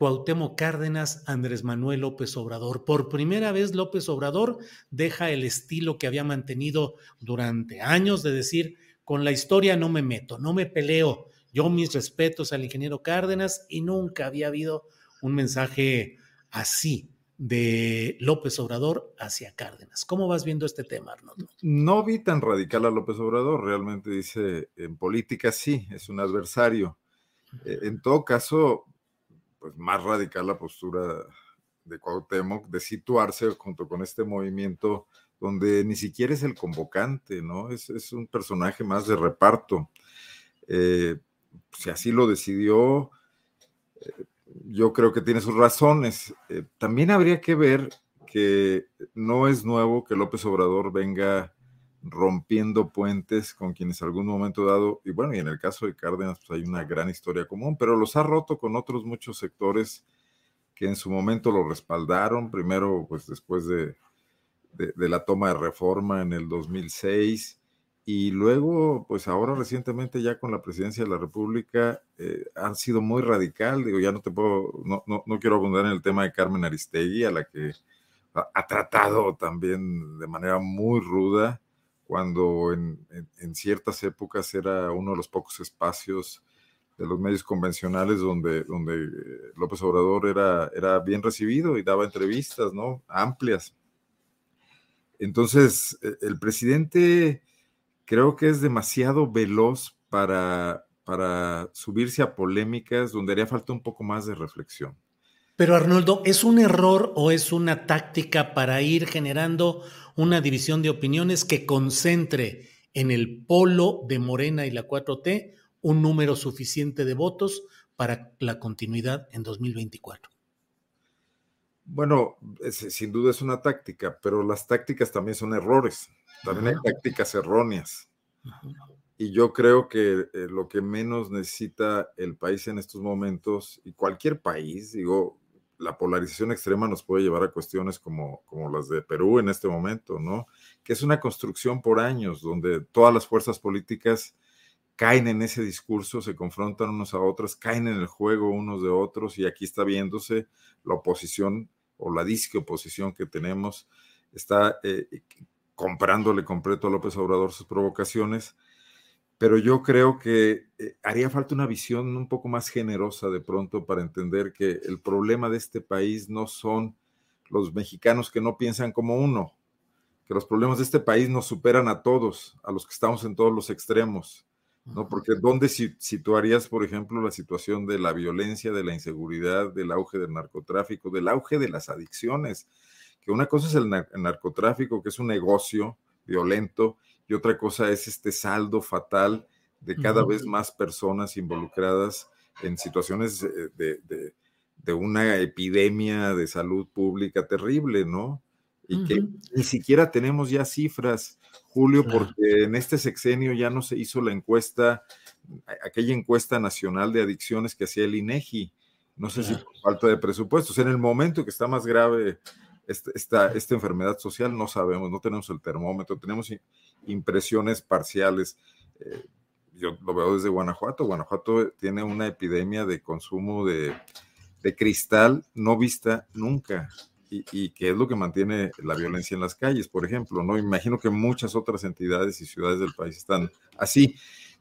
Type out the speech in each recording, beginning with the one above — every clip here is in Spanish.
Cuauhtémoc Cárdenas, Andrés Manuel López Obrador. Por primera vez López Obrador deja el estilo que había mantenido durante años de decir, con la historia no me meto, no me peleo. Yo mis respetos al ingeniero Cárdenas y nunca había habido un mensaje así de López Obrador hacia Cárdenas. ¿Cómo vas viendo este tema, Arnoldo? No vi tan radical a López Obrador, realmente dice, en política sí, es un adversario. Eh, en todo caso, pues más radical la postura de Cuauhtémoc de situarse junto con este movimiento donde ni siquiera es el convocante, ¿no? Es, es un personaje más de reparto. Eh, si así lo decidió, eh, yo creo que tiene sus razones. Eh, también habría que ver que no es nuevo que López Obrador venga rompiendo puentes con quienes algún momento dado, y bueno, y en el caso de Cárdenas, pues hay una gran historia común, pero los ha roto con otros muchos sectores que en su momento lo respaldaron, primero pues después de, de, la toma de reforma en el 2006, y luego pues ahora recientemente ya con la presidencia de la República eh, han sido muy radical, digo, ya no te puedo, no, no, no quiero abundar en el tema de Carmen Aristegui, a la que ha tratado también de manera muy ruda, cuando en, ciertas épocas era uno de los pocos espacios de los medios convencionales donde, eh, López Obrador era, bien recibido y daba entrevistas, ¿no? Amplias. Entonces, e, el presidente creo que es demasiado veloz para subirse a polémicas donde haría falta un poco más de reflexión. Pero Arnoldo, ¿es un error o es una táctica para ir generando una división de opiniones que concentre en el polo de Morena y la 4T un número suficiente de votos para la continuidad en 2024? Bueno, sin duda es una táctica, pero las tácticas también son errores. También hay tácticas erróneas. Y yo creo que eh, lo que menos necesita el país en estos momentos, y cualquier país, digo, la polarización extrema nos puede llevar a cuestiones como, como las de Perú en este momento, ¿no? Que es una construcción por años, donde todas las fuerzas políticas caen en ese discurso, se confrontan unos a otros, caen en el juego unos de otros, y aquí está viéndose la oposición o la disque oposición que tenemos, está eh, comprándole completo a López Obrador sus provocaciones pero yo creo que eh, haría falta una visión un poco más generosa de pronto para entender que el problema de este país no son los mexicanos que no piensan como uno, que los problemas de este país nos superan a todos, a los que estamos en todos los extremos, ¿no? Porque ¿dónde situarías, por ejemplo, la situación de la violencia, de la inseguridad, del auge del narcotráfico, del auge de las adicciones? Que una cosa es el narcotráfico, que es un negocio violento, y otra cosa es este saldo fatal de cada vez más personas involucradas en situaciones de, una epidemia de salud pública terrible, ¿no? Y que ni siquiera tenemos ya cifras, Julio, porque en este sexenio ya no se hizo la encuesta, aquella encuesta nacional de adicciones que hacía el INEGI. No sé si por falta de presupuestos. En el momento que está más grave esta, esta, enfermedad social, no sabemos, no tenemos el termómetro, tenemos impresiones parciales. Eh, yo lo veo desde Guanajuato. Guanajuato tiene una epidemia de consumo de, de cristal no vista nunca. Y, y, que es lo que mantiene la violencia en las calles, por ejemplo, ¿no? Imagino que muchas otras entidades y ciudades del país están así.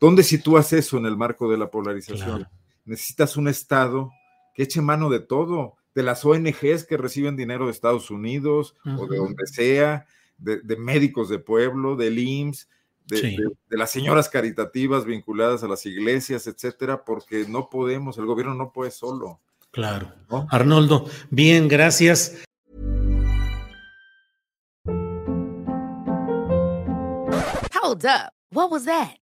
¿Dónde sitúas eso en el marco de la polarización? Claro. Necesitas un Estado que eche mano de todo, de las ONGs que reciben dinero de Estados Unidos uh -huh. o de donde sea, de, de, médicos de pueblo, del IMSS, de, sí. de, de, las señoras caritativas vinculadas a las iglesias, etcétera, porque no podemos, el gobierno no puede solo. Claro. ¿no? Arnoldo, bien, gracias. Hold up. What was that?